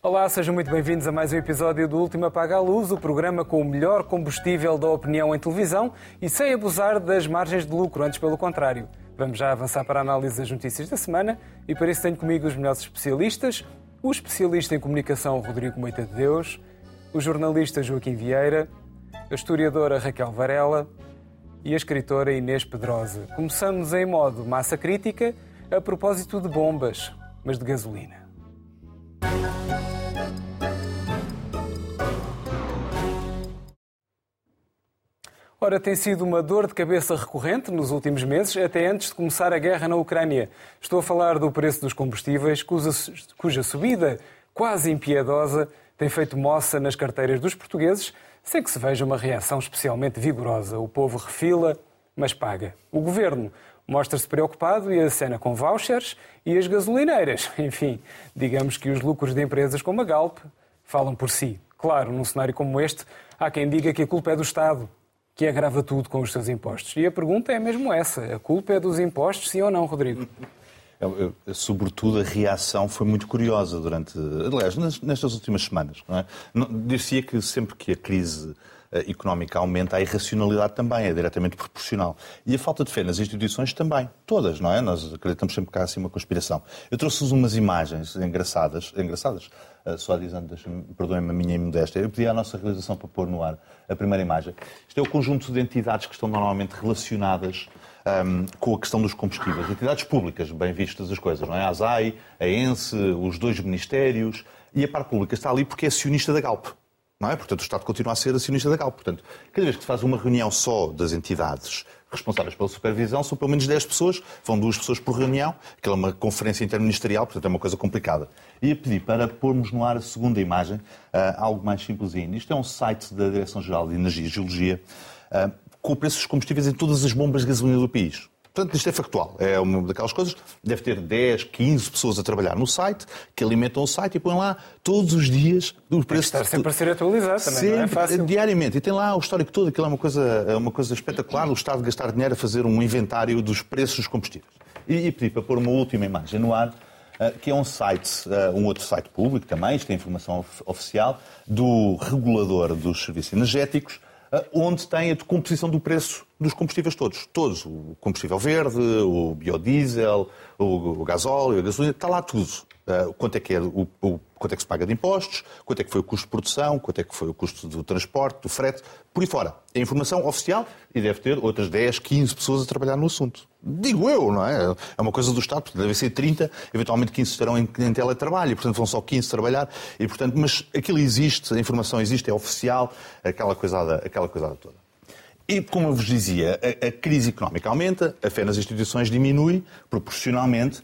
Olá, sejam muito bem-vindos a mais um episódio do Último Apaga a Luz, o programa com o melhor combustível da opinião em televisão e sem abusar das margens de lucro, antes pelo contrário. Vamos já avançar para a análise das notícias da semana e para isso tenho comigo os melhores especialistas, o especialista em comunicação Rodrigo Moita de Deus, o jornalista Joaquim Vieira, a historiadora Raquel Varela e a escritora Inês Pedrosa. Começamos em modo massa crítica a propósito de bombas, mas de gasolina. Ora, tem sido uma dor de cabeça recorrente nos últimos meses, até antes de começar a guerra na Ucrânia. Estou a falar do preço dos combustíveis, cuja, cuja subida quase impiedosa tem feito moça nas carteiras dos portugueses, sem que se veja uma reação especialmente vigorosa. O povo refila, mas paga. O governo mostra-se preocupado e acena com vouchers e as gasolineiras. Enfim, digamos que os lucros de empresas como a Galp falam por si. Claro, num cenário como este, há quem diga que a culpa é do Estado, que agrava tudo com os seus impostos. E a pergunta é mesmo essa: a culpa é dos impostos, sim ou não, Rodrigo? Eu, eu, sobretudo a reação foi muito curiosa durante, aliás, nestas últimas semanas. Não é? Dizia que sempre que a crise eh, económica aumenta, a irracionalidade também é diretamente proporcional. E a falta de fé nas instituições também. Todas, não é? Nós acreditamos sempre que há assim uma conspiração. Eu trouxe-vos umas imagens engraçadas, engraçadas, eh, só dizendo, perdoem-me a minha imodéstia, eu pedi à nossa realização para pôr no ar a primeira imagem. Isto é o conjunto de entidades que estão normalmente relacionadas um, com a questão dos combustíveis. Entidades públicas, bem vistas as coisas, não é? A ASAI, a ENSE, os dois ministérios. E a parte pública está ali porque é acionista da Galp. Não é? Portanto, o Estado continua a ser acionista da Galp. Portanto, cada vez que se faz uma reunião só das entidades responsáveis pela supervisão, são pelo menos 10 pessoas, vão duas pessoas por reunião, aquela é uma conferência interministerial, portanto é uma coisa complicada. E a pedir para pormos no ar a segunda imagem, uh, algo mais simplesinho. Isto é um site da Direção-Geral de Energia e Geologia, uh, com o preço dos combustíveis em todas as bombas de gasolina do país. Portanto, isto é factual. É uma daquelas coisas. Deve ter 10, 15 pessoas a trabalhar no site, que alimentam o site e põem lá todos os dias o preço. Tem sempre a ser atualizado também, sempre, não é fácil. Diariamente. E tem lá o histórico todo, aquilo é uma coisa, é uma coisa espetacular, o Estado gastar dinheiro a fazer um inventário dos preços dos combustíveis. E, e pedi para pôr uma última imagem no ar, eh, que é um site, eh, um outro site público também, isto é informação oficial, do regulador dos serviços energéticos, onde tem a decomposição do preço dos combustíveis todos. Todos. O combustível verde, o biodiesel, o, gasóleo, a gasolina, está lá tudo. Uh, quanto, é que é o, o, quanto é que se paga de impostos, quanto é que foi o custo de produção, quanto é que foi o custo do transporte, do frete, por aí fora. É informação oficial e deve ter outras 10, 15 pessoas a trabalhar no assunto. Digo eu, não é? É uma coisa do Estado, deve ser 30, eventualmente 15 estarão em, em teletrabalho, e portanto vão só 15 trabalhar, e portanto, mas aquilo existe, a informação existe, é oficial, aquela coisada, aquela coisada toda. E, como eu vos dizia, a, a, crise económica aumenta, a fé nas instituições diminui proporcionalmente.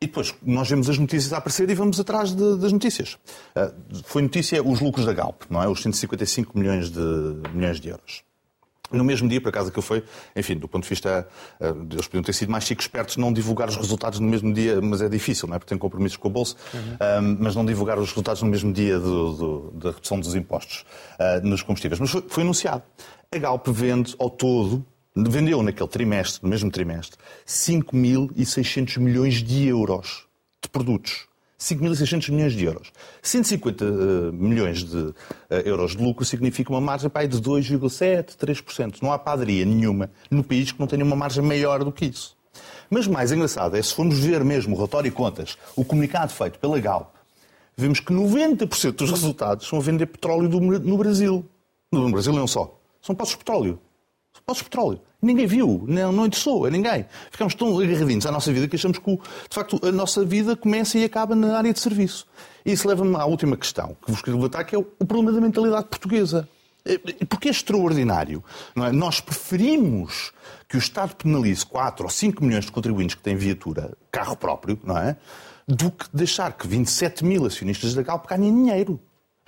E depois nós vemos as notícias a aparecer e vamos atrás de, das notícias. Uh, foi notícia os lucros da Galp, não é? Os 155 milhões de, milhões de euros. No mesmo dia, por acaso, que eu fui, enfim, do ponto de vista, uh, eles podiam ter sido mais chicos espertos não divulgar os resultados no mesmo dia, mas é difícil, não é? Porque têm compromissos com a Bolsa, uhum. uh, mas não divulgar os resultados no mesmo dia do, do, da redução dos impostos nos combustíveis. Mas foi, foi anunciado. A Galp vende ao todo, vendeu naquele trimestre, no mesmo trimestre, 5.600 milhões de euros de produtos. 5.600 milhões de euros. 150 uh, milhões de uh, euros de lucro significa uma margem aí de 2,7%, 3%. Não há padaria nenhuma no país que não tenha uma margem maior do que isso. Mas mais engraçado é se formos ver mesmo o relatório e contas, o comunicado feito pela Galp, vemos que 90% dos resultados são a vender petróleo do, no Brasil. No Brasil não só. São poços de petróleo. Poços de petróleo. Ninguém viu, não, não interessou a ninguém. Ficamos tão agarradinhos à nossa vida que achamos que, de facto, a nossa vida começa e acaba na área de serviço. E isso leva-me à última questão que vos quero levantar, que é o problema da mentalidade portuguesa. Porque é extraordinário. Não é? Nós preferimos que o Estado penalize 4 ou 5 milhões de contribuintes que têm viatura, carro próprio, não é? do que deixar que 27 mil acionistas da Galp ganhem dinheiro.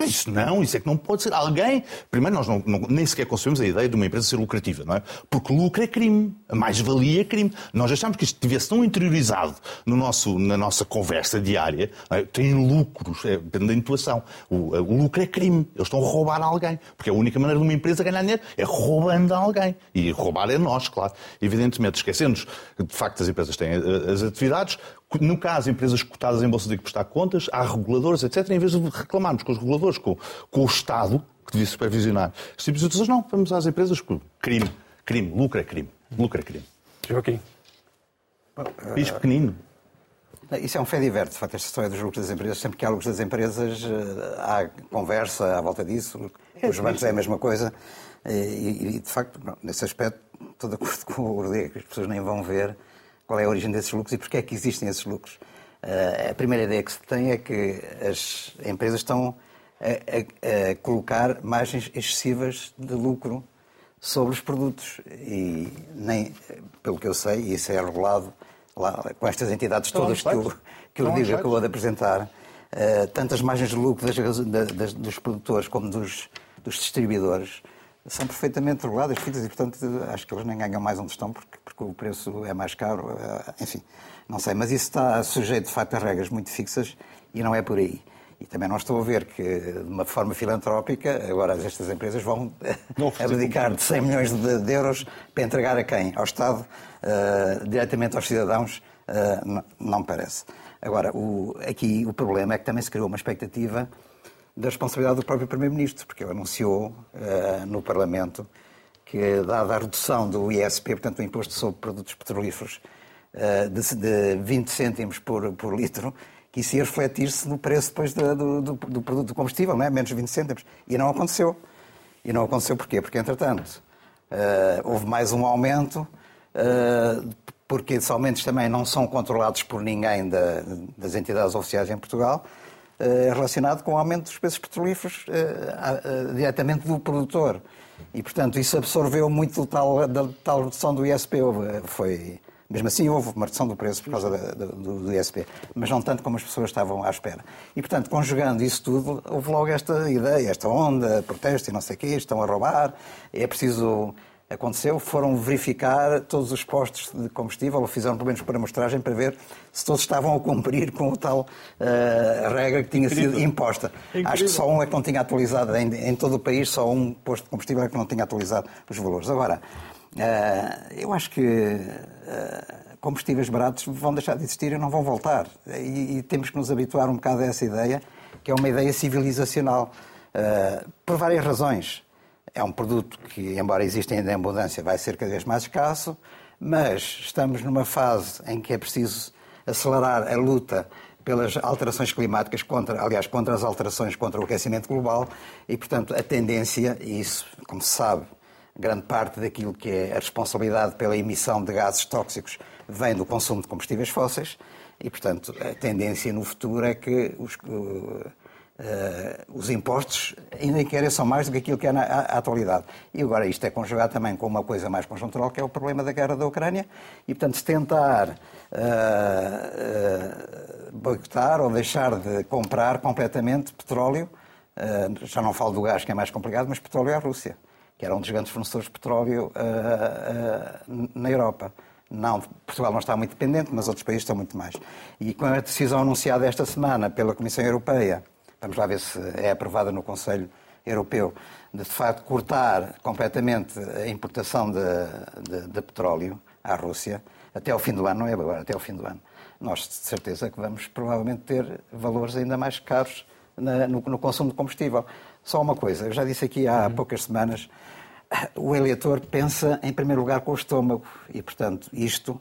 Isso não, isso é que não pode ser. Alguém. Primeiro, nós não, não, nem sequer concebemos a ideia de uma empresa ser lucrativa, não é? Porque lucro é crime. A mais-valia é crime. Nós achamos que isto estivesse tão interiorizado no nosso, na nossa conversa diária. É? Tem lucros, é, depende da intuação. O, o, lucro é crime. Eles estão a roubar alguém. Porque a única maneira de uma empresa ganhar dinheiro é roubando alguém. E roubar é nós, claro. Evidentemente, esquecendo-nos de facto as empresas têm eh, as atividades, no caso, empresas cotadas em bolsa de que prestar contas, há reguladores, etc. Em vez de reclamarmos com os reguladores, com, com o Estado, que devia supervisionar este tipo de situações, não, vamos às empresas com crime, crime, lucro é crime, lucro é crime. Joaquim. País pequenino. Isso é um fé diverso, de facto, esta história dos lucros das empresas. Sempre que há lucros das empresas, eh, há conversa à volta disso. É, os bancos é a mesma coisa. E, e de facto, nesse aspecto, estou de acordo com o Rodrigo, as pessoas nem vão ver qual é a origem desses lucros e porquê é que existem esses lucros. Uh, a primeira ideia que se tem é que as empresas estão a, a, a, colocar margens excessivas de lucro sobre os produtos. E nem, pelo que eu sei, e isso é regulado lá, com estas entidades todas que o, que o Diego acabou de apresentar, uh, tanto as margens de lucro das, das, dos produtores como dos, dos distribuidores são perfeitamente reguladas, feitas, e, portanto, acho que eles nem ganham mais onde estão, porque, porque o preço é mais caro, eh, enfim, não sei. Mas isso está sujeito, de facto, a regras muito fixas e não é por aí. E também não estou a ver que, de uma forma filantrópica, agora estas empresas vão abdicar de 100 milhões de, de, euros para entregar a quem? Ao Estado, uh, diretamente aos cidadãos? Uh, não, não, parece. Agora, o, aqui o problema é que também se criou uma expectativa da responsabilidade do próprio Primeiro-Ministro, porque ele anunciou uh, no Parlamento que, dada a redução do ISP, portanto, o Imposto sobre Produtos Petrolíferos, uh, de, de 20 cêntimos por, por litro, que isso ia refletir-se no preço depois do, do, do, produto do combustível, não é? menos 20 cêntimos. E não aconteceu. E não aconteceu porquê? Porque, entretanto, uh, houve mais um aumento, porque esses aumentos também não são controlados por ninguém da, das entidades oficiais em Portugal, relacionado com o aumento dos preços petrolíferos eh, eh, diretamente do produtor. E, portanto, isso absorveu muito tal, da tal redução do ISP. Foi, mesmo assim, houve uma redução do preço por causa do, do, ISP, mas não tanto como as pessoas estavam à espera. E, portanto, conjugando isso tudo, houve logo esta ideia, esta onda, protesto e não sei o quê, estão a roubar, é preciso aconteceu, foram verificar todos os postos de combustível, ou fizeram pelo menos por amostragem, para ver se todos estavam a cumprir com a tal uh, regra que tinha Incrível. sido imposta. Incrível. Acho que só um é que não tinha atualizado, em, em, todo o país, só um posto de combustível é que não tinha atualizado os valores. Agora, uh, eu acho que uh, combustíveis baratos vão deixar de existir e não vão voltar. E, e, temos que nos habituar um bocado a essa ideia, que é uma ideia civilizacional, por várias razões. É um produto que, embora exista ainda em abundância, vai ser cada vez mais escasso, mas estamos numa fase em que é preciso acelerar a luta pelas alterações climáticas, contra, aliás, contra as alterações contra o aquecimento global, e, portanto, a tendência, e isso, como se sabe, grande parte daquilo que é a responsabilidade pela emissão de gases tóxicos vem do consumo de combustíveis fósseis, e, portanto, a tendência no futuro é que os, Uh, os impostos ainda querem são mais do que aquilo que é na atualidade. E agora isto é conjugado também com uma coisa mais conjuntural, que é o problema da guerra da Ucrânia, e portanto se tentar uh, uh, boicotar ou deixar de comprar completamente petróleo, já não falo do gás que é mais complicado, mas petróleo à Rússia, que era um dos grandes fornecedores de petróleo na Europa. Não, Portugal não está muito dependente, mas outros países estão muito mais. E com a decisão anunciada esta semana pela Comissão Europeia vamos lá ver se é aprovada no Conselho Europeu, de, de facto cortar completamente a importação de, de, de, petróleo à Rússia até ao fim do ano, não é agora, até ao fim do ano. Nós, de certeza, que vamos provavelmente ter valores ainda mais caros na, no, no, consumo de combustível. Só uma coisa, eu já disse aqui há uhum. poucas semanas, o eleitor pensa em primeiro lugar com o estômago e, portanto, isto,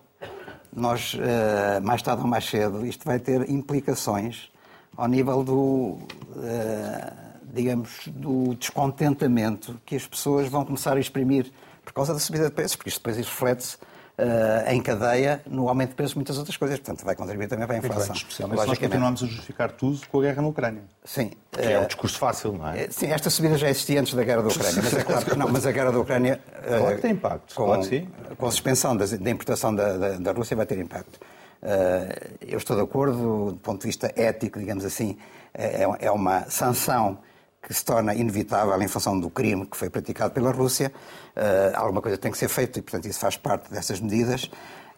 nós, eh, mais tarde ou mais cedo, isto vai ter implicações ao nível do, uh, digamos, do descontentamento que as pessoas vão começar a exprimir por causa da subida de preços, porque isto depois reflete-se uh, em cadeia no aumento de preços muitas outras coisas. Portanto, vai contribuir também para a inflação. Bem, especialmente se nós continuamos a justificar tudo com a guerra na Ucrânia. Sim. É um discurso fácil, não é? Sim, esta subida já existia antes da guerra da Ucrânia, mas é claro que não, mas a guerra da Ucrânia... Claro que tem impacto, com, claro que sim. Com a suspensão da, da importação da, da, da Rússia vai ter impacto. Uh, eu estou de acordo, do ponto de vista ético, digamos assim, é, é uma sanção que se torna inevitável em função do crime que foi praticado pela Rússia. Uh, alguma coisa tem que ser feita e, portanto, isso faz parte dessas medidas.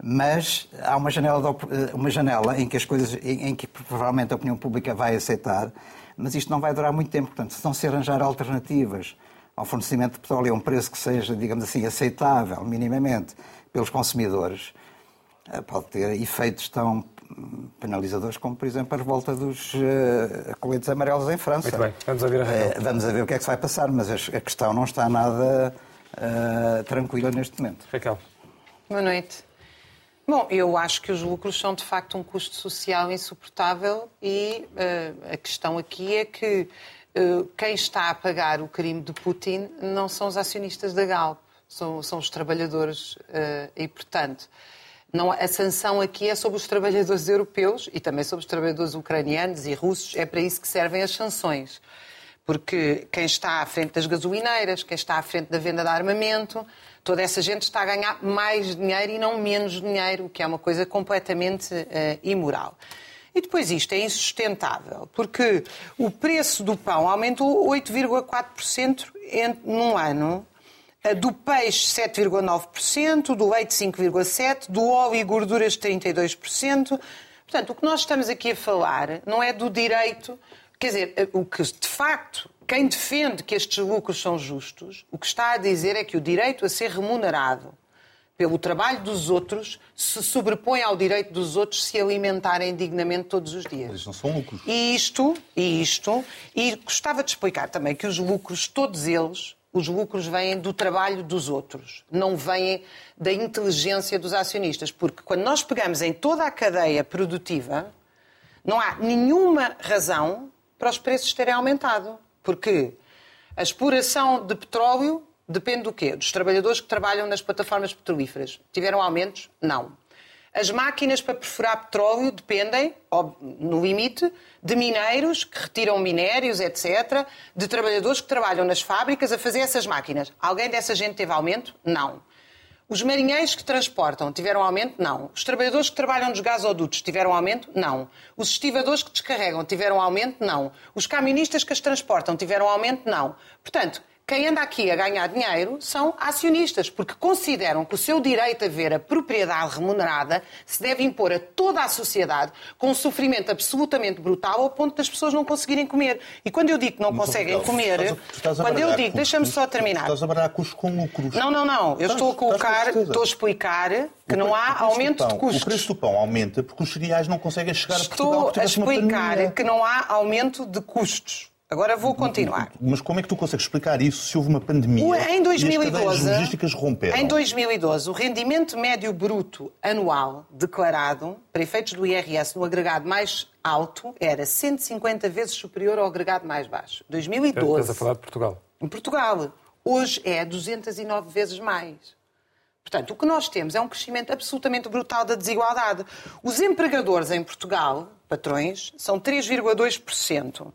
Mas há uma janela, de, uma janela em que as coisas, em, que provavelmente a opinião pública vai aceitar, mas isto não vai durar muito tempo. Portanto, se não se arranjar alternativas ao fornecimento de petróleo a um preço que seja, digamos assim, aceitável, minimamente, pelos consumidores, pode ter efeitos tão penalizadores, como por exemplo a revolta dos uh, coletes amarelos em França. Muito bem, vamos a ver a uh, Vamos a ver o que é que se vai passar, mas a, questão não está nada uh, tranquila neste momento. Raquel. Boa noite. Bom, eu acho que os lucros são de facto um custo social insuportável e uh, a questão aqui é que uh, quem está a pagar o crime de Putin não são os acionistas da Galp, são, são os trabalhadores uh, e, portanto, não, a sanção aqui é sobre os trabalhadores europeus e também sobre os trabalhadores ucranianos e russos. É para isso que servem as sanções. Porque quem está à frente das gasolineiras, quem está à frente da venda de armamento, toda essa gente está a ganhar mais dinheiro e não menos dinheiro, o que é uma coisa completamente uh, imoral. E depois isto é insustentável, porque o preço do pão aumentou 8,4% num ano do peixe 7,9%, do leite 5,7%, do óleo e gorduras 32%. Portanto, o que nós estamos aqui a falar não é do direito, quer dizer, o que de facto quem defende que estes lucros são justos, o que está a dizer é que o direito a ser remunerado pelo trabalho dos outros se sobrepõe ao direito dos outros se alimentarem dignamente todos os dias. Mas não são lucros. E isto, e isto, e gostava de explicar também que os lucros, todos eles, os lucros vêm do trabalho dos outros, não vêm da inteligência dos acionistas. Porque quando nós pegamos em toda a cadeia produtiva, não há nenhuma razão para os preços terem aumentado. Porque a exploração de petróleo depende do quê? Dos trabalhadores que trabalham nas plataformas petrolíferas. Tiveram aumentos? Não. As máquinas para perfurar petróleo dependem, no limite, de mineiros que retiram minérios, etc., de trabalhadores que trabalham nas fábricas a fazer essas máquinas. Alguém dessa gente teve aumento? Não. Os marinheiros que transportam tiveram aumento? Não. Os trabalhadores que trabalham nos gasodutos tiveram aumento? Não. Os estivadores que descarregam tiveram aumento? Não. Os caministas que as transportam tiveram aumento? Não. Portanto, quem anda aqui a ganhar dinheiro são acionistas, porque consideram que o seu direito a ver a propriedade remunerada se deve impor a toda a sociedade com um sofrimento absolutamente brutal ao ponto das pessoas não conseguirem comer. E quando eu digo que não Mas, conseguem não, comer, estás a, estás quando eu digo, deixa-me só terminar. Estás a baralhar custos com lucros. Não, não, não. Eu estás, estou a colocar, estou a explicar que não há aumento de custos. O preço do pão aumenta porque os cereais não conseguem chegar estou a Portugal. Estou a explicar que não há aumento de custos. Agora vou continuar. Mas como é que tu consegues explicar isso se houve uma pandemia em 2012, e as logísticas romperam? Em 2012, o rendimento médio bruto anual declarado, para efeitos do IRS, no agregado mais alto, era 150 vezes superior ao agregado mais baixo. 2012. Estás a falar de Portugal. Em Portugal. Hoje é 209 vezes mais. Portanto, o que nós temos é um crescimento absolutamente brutal da desigualdade. Os empregadores em Portugal, patrões, são 3,2%.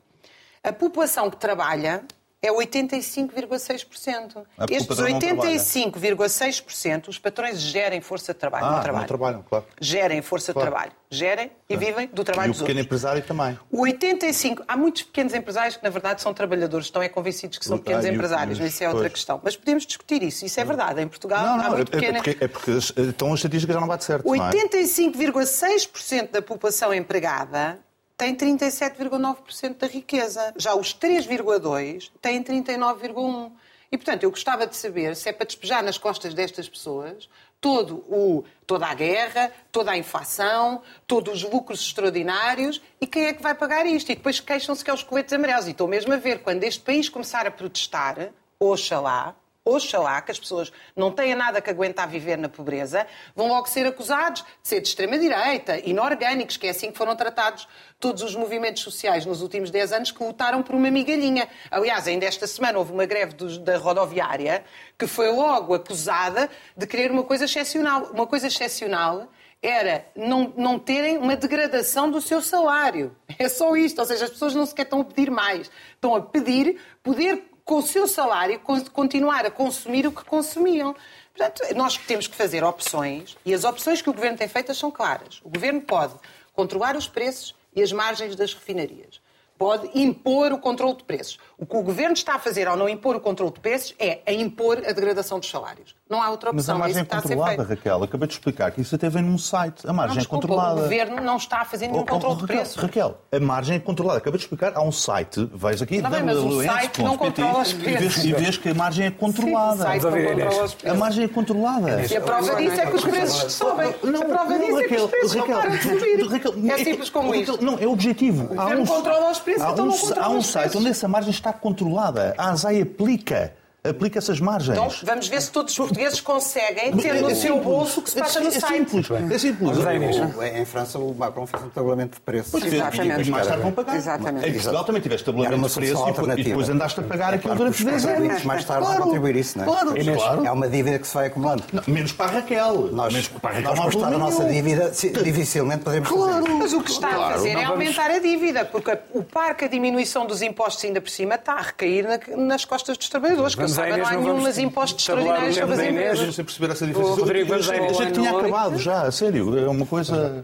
A população que trabalha é 85,6%. Estes 85,6%, os patrões gerem força de trabalho. Ah, não trabalham. Não trabalham, claro. Gerem força claro. de trabalho. Gerem e vivem do trabalho dos outros. E o pequeno empresário também. O 85... Há muitos pequenos empresários que, na verdade, são trabalhadores. Estão é convencidos que são pequenos ah, empresários. Mas isso é outra pois. questão. Mas podemos discutir isso. Isso é verdade. Em Portugal não, não, há muito é, pequena... é porque, é porque então a estatística já não bate certo. 85,6% é? da população empregada tem 37,9% da riqueza. Já os 3,2% têm 39,1%. E, portanto, eu gostava de saber se é para despejar nas costas destas pessoas todo o, toda a guerra, toda a inflação, todos os lucros extraordinários e quem é que vai pagar isto? E depois queixam-se que é os coletes amarelos. E estou mesmo a ver, quando este país começar a protestar, oxalá, oxalá que as pessoas não tenham nada que aguentar viver na pobreza, vão logo ser acusados de ser de extrema-direita, inorgânicos, que é assim que foram tratados todos os movimentos sociais nos últimos 10 anos que lutaram por uma migalhinha. Aliás, ainda esta semana houve uma greve da rodoviária que foi logo acusada de querer uma coisa excepcional. Uma coisa excepcional era não, não terem uma degradação do seu salário. É só isto. Ou seja, as pessoas não sequer estão a pedir mais. Estão a pedir poder com o seu salário, continuar a consumir o que consumiam. Portanto, nós temos que fazer opções e as opções que o Governo tem feitas são claras. O Governo pode controlar os preços e as margens das refinarias. pode impor o controle de preços. O que o governo está a fazer ao não impor o controle de preços é a impor a degradação dos salários. Não há outra opção. Mas a margem é é isso a controlada. Raquel. Acabei de explicar que isso até vem num site. A margem Não, é desculpa, controlada. o governo não está a fazer nenhum Oh, oh, controle de Raquel, preços. Raquel, a margem é controlada. Acabei de explicar. Há um site, vais aqui, Está bem, mas o site não controla os e vês, preços. e vês que a margem é controlada. Sim, o site não controla os A preços. margem é controlada. E a prova disso é que os preços sobem. Não, a prova não, disso é que os preços Raquel, não param de subir. Raquel, é simples como isto. Não, é objetivo. Há governo um, controla os preços, há então um, não controla há um os site preços. onde essa margem está controlada. A ASAI aplica, aplica essas margens. Então, vamos ver se todos os portugueses conseguem ter no É seu simples. bolso o que se passa no é site. Simples, é simples. O- Em França, o Macron fez um tabulamento de preços. Pois e Exatamente. depois mais tarde vão pagar. Exatamente. Em Portugal também tiveste tabulamento uma de preço solução e depois- e alternativa. depois andaste a pagar É aquilo claro durante que os 10 anos. mais tarde vão contribuir isso, não é? Claro, Inês. claro. É uma dívida que se vai acumulando. Não, menos para a Raquel. Nós, menos para a Raquel nós estar a nossa dívida, dificilmente podemos fazer. Claro. Mas o que está a Claro, fazer é aumentar a dívida, porque o parque, a diminuição dos impostos ainda por cima, está a recair na- nas costas dos trabalhadores, que eu Vamos saiba, não há não nenhum vamos mas impostos extraordinários sobre as empresas. sem perceber essa diferença. O Rodrigo, eu vamos achei, que tinha acabado já, a sério. É uma coisa.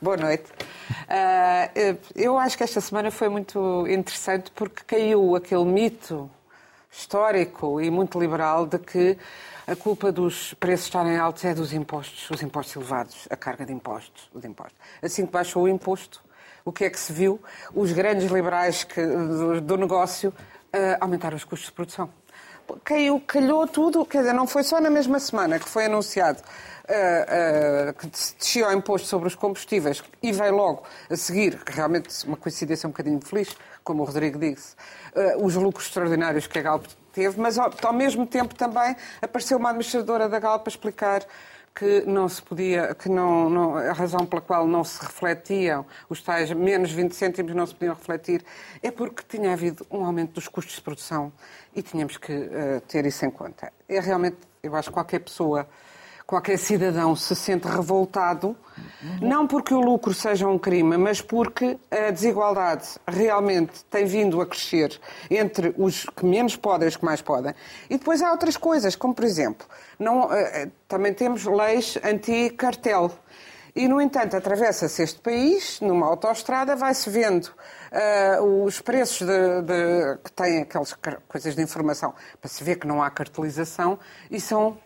Boa noite. Eh, eu acho que esta semana foi muito interessante porque caiu aquele mito histórico e muito liberal de que a culpa dos preços estarem altos é dos impostos, os impostos elevados, a carga de impostos, os impostos. Assim que baixou o imposto, o que é que se viu? Os grandes liberais que- do, do negócio ah, aumentaram os custos de produção. Caiu, calhou tudo, quer dizer, não foi só na mesma semana que foi anunciado ah, ah, que descia o imposto sobre os combustíveis e veio logo a seguir, realmente uma coincidência um bocadinho feliz, como o Rodrigo disse, ah, os lucros extraordinários que a Galp teve, mas ao, ao mesmo tempo também apareceu uma administradora da Galp a explicar que não se podia, que não, não- a razão pela qual não se refletiam os tais menos 20 cêntimos não se podiam refletir é porque tinha havido um aumento dos custos de produção e tínhamos que eh, ter isso em conta. É realmente, eu acho que qualquer pessoa, qualquer cidadão se sente revoltado, não porque o lucro seja um crime, mas porque a desigualdade realmente tem vindo a crescer entre os que menos podem e os que mais podem. E depois há outras coisas, como por exemplo, não, eh, eh, também temos leis anti-cartel. E, no entanto, atravessa-se este país, numa autoestrada, vai-se vendo ah, os preços de, de- que têm aquelas coisas de informação para se ver que não há cartelização e são.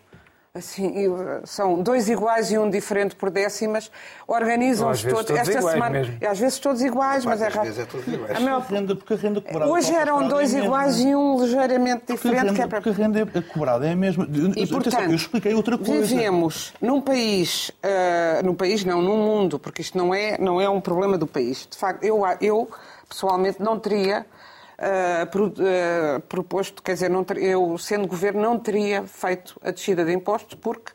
Assim, uh, são dois iguais e um diferente por décimas, organizam-se todos. todos Esta semana, mesmo. às vezes todos iguais, mas é Às raro. vezes é todos iguais. A maior- renda, porque a renda cobrada. Hoje eram dois é a mesma. iguais e um ligeiramente Porque a diferente, renda, que é para porque a renda é cobrada é a mesma. e, portanto, eu expliquei outra coisa. vivemos num país, ah, num país não, num mundo, porque isto não é, não é um problema do país. De facto, eu, eu pessoalmente não teria ah, proposto, quer dizer, ter- eu sendo governo não teria feito a descida de impostos porque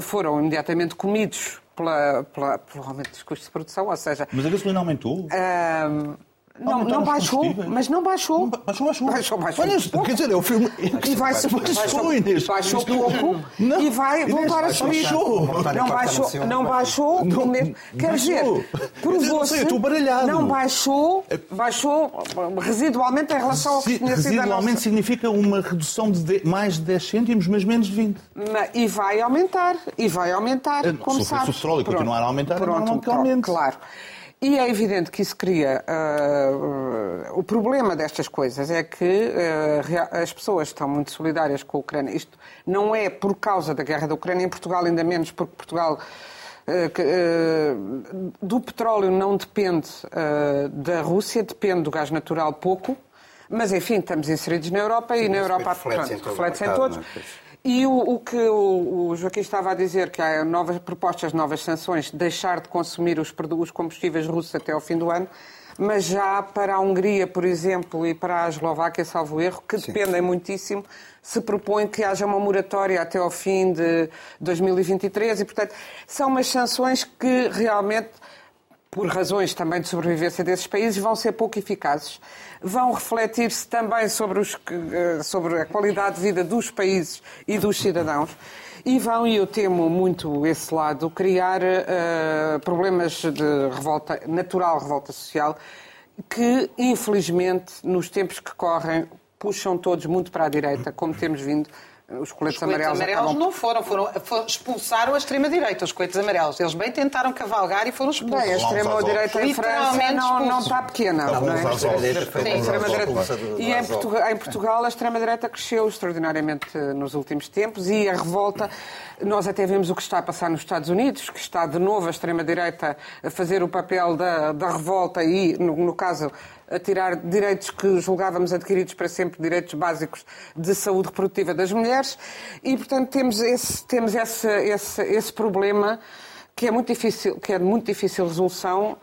foram imediatamente comidos pela, pela, pelo aumento dos custos de produção, ou seja, Mas a gasolina aumentou. ah, não, não os baixou, mas não baixou. Não ba- Baixou, baixou. Baixou, baixou. Olha, quer dizer, é o filme. E vai Baixou, baixou, Inês. baixou não- pouco Não, e vai voltar a subir. Baixou. Não baixou, não baixou, pelo menos. Quer dizer, não provou-se. Não baixou, baixou residualmente em relação ao que tinha sido Residualmente significa uma redução de mais de 10 cêntimos, mas menos de 20. Ma- E vai aumentar, e vai aumentar, Eh, como se o sabe. do petróleo continuar a aumentar, é pronto, normal que pronto, aumente. Claro. E é evidente que isso cria. ah, o problema destas coisas é que rea- as pessoas estão muito solidárias com a Ucrânia. Isto não é por causa da guerra da Ucrânia, em Portugal ainda menos, porque Portugal. ah, do petróleo não depende da Rússia, depende do gás natural pouco, mas enfim, estamos inseridos na Europa e na Europa reflete-se em todo reflete-se em todos. é? E o, o que o, o Joaquim estava a dizer, que há novas propostas, novas sanções, deixar de consumir os, os combustíveis russos até ao fim do ano, mas já para a Hungria, por exemplo, e para a Eslováquia, salvo erro, que dependem muitíssimo, se propõe que haja uma moratória até ao fim de 2023 e, portanto, são umas sanções que realmente por razões também de sobrevivência desses países, vão ser pouco eficazes. Vão refletir-se também sobre, os eh, sobre a qualidade de vida dos países e dos cidadãos. E vão, e eu temo muito esse lado, criar eh, problemas de revolta, natural revolta social, que, infelizmente, nos tempos que correm, puxam todos muito para a direita, como temos vindo Os coletes, Os coletes amarelos, amarelos acabam... não foram, foram, foram- expulsaram a extrema-direita, os coletes amarelos. Eles bem tentaram cavalgar e foram expulsos. Bem, a extrema-direita em França não, não está pequena. Não, não é? aos extrema-direita E em. Portugal, em Portugal a extrema-direita cresceu extraordinariamente eh, nos últimos tempos e a revolta, nós até vemos o que está a passar nos Estados Unidos, que está de novo a extrema-direita a fazer o papel da, da revolta e, no, no caso, a tirar direitos que julgávamos adquiridos para sempre, direitos básicos de saúde reprodutiva das mulheres. E, portanto, temos esse, temos esse, esse, esse problema que é muito difícil, que é de muito difícil resolução.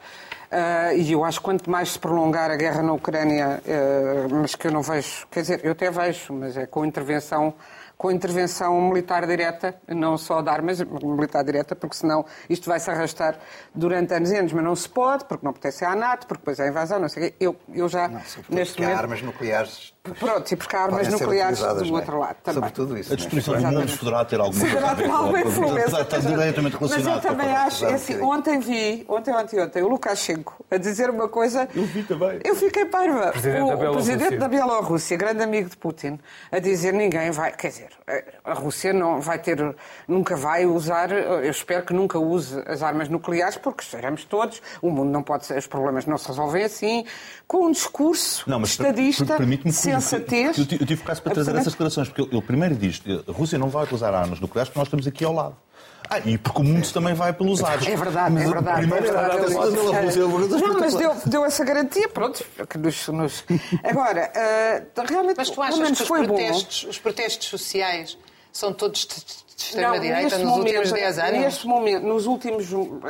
Ah, e eu acho que quanto mais se prolongar a guerra na Ucrânia, ah, mas que eu não vejo, quer dizer, eu até vejo, mas é com intervenção, com intervenção militar direta, não só de armas, militar direta, porque senão isto vai se arrastar durante anos e anos, mas não se pode, porque não pertence à NATO, porque depois é a invasão, não sei o quê. Eu, eu já, Não, neste porque há momento. armas nucleares. Pronto, e porque há armas nucleares do é? outro lado também. Sobretudo isso. A não é? destruição do mundo Exatamente. poderá ter alguma coisa Poderá a ver ter com alguma influência. Está, diretamente Mas relacionado. eu também acho, é assim, ontem vi, ontem, ontem, ontem, o Lukashenko a dizer uma coisa. Eu vi também. Eu fiquei parva. Presidente o, da Bielorrússia. presidente da Bielorrússia, grande amigo de Putin, a dizer ninguém vai, quer dizer, a Rússia não vai ter, nunca vai usar, eu espero que nunca use as armas nucleares, porque seremos todos, o mundo não pode ser, os problemas não se resolvem assim, com um discurso Não, mas estadista, per- sensatez. Eu, tive- eu tive caso para trazer essas declarações, porque ele, primeiro diz a Rússia não vai utilizar armas nucleares porque nós estamos aqui ao lado. Ah, e porque o mundo também vai pelos ares. É verdade, Mas é verdade. primeira é verdade. é uma coisa Não, mas deu, deu essa garantia, pronto. Que nos, nos... Agora, eh, realmente, Mas tu achas que os bom. protestos, os protestos sociais são todos de, extrema-direita nos últimos momento- 10 anos? Neste momento, nos últimos.